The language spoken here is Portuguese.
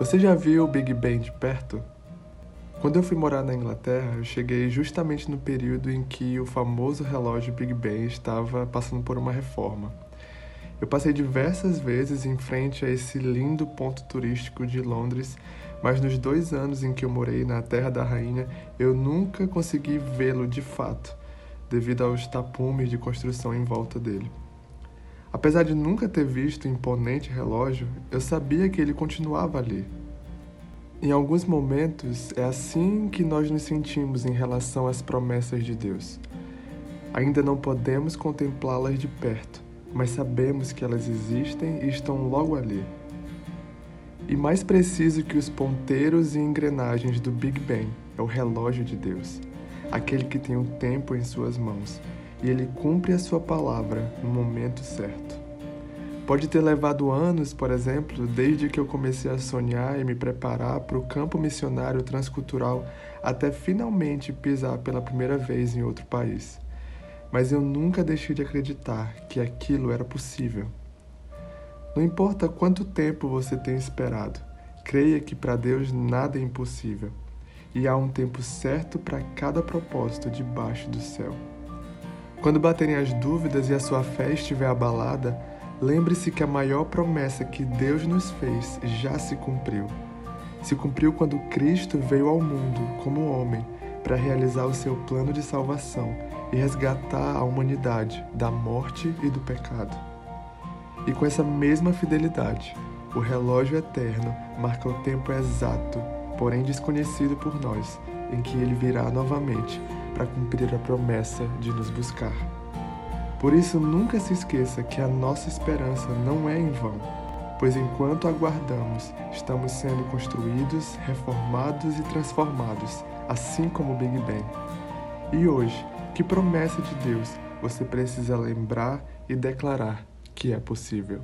Você já viu o Big Ben de perto? Quando eu fui morar na Inglaterra, eu cheguei justamente no período em que o famoso relógio Big Ben estava passando por uma reforma. Eu passei diversas vezes em frente a esse lindo ponto turístico de Londres, mas nos dois anos em que eu morei na Terra da Rainha, eu nunca consegui vê-lo de fato, devido aos tapumes de construção em volta dele. Apesar de nunca ter visto o imponente relógio, eu sabia que ele continuava ali. Em alguns momentos, é assim que nós nos sentimos em relação às promessas de Deus. Ainda não podemos contemplá-las de perto, mas sabemos que elas existem e estão logo ali. E mais preciso que os ponteiros e engrenagens do Big Bang é o relógio de Deus, aquele que tem o tempo em suas mãos e ele cumpre a sua palavra no momento certo. Pode ter levado anos, por exemplo, desde que eu comecei a sonhar e me preparar para o campo missionário transcultural até finalmente pisar pela primeira vez em outro país. Mas eu nunca deixei de acreditar que aquilo era possível. Não importa quanto tempo você tem esperado, creia que para Deus nada é impossível e há um tempo certo para cada propósito debaixo do céu. Quando baterem as dúvidas e a sua fé estiver abalada, lembre-se que a maior promessa que Deus nos fez já se cumpriu. Se cumpriu quando Cristo veio ao mundo como homem para realizar o seu plano de salvação e resgatar a humanidade da morte e do pecado. E com essa mesma fidelidade, o relógio eterno marca o tempo exato, porém desconhecido por nós, em que ele virá novamente para cumprir a promessa de nos buscar. Por isso, nunca se esqueça que a nossa esperança não é em vão, pois enquanto aguardamos, estamos sendo construídos, reformados e transformados, assim como o Big Bang. E hoje, que promessa de Deus você precisa lembrar e declarar que é possível?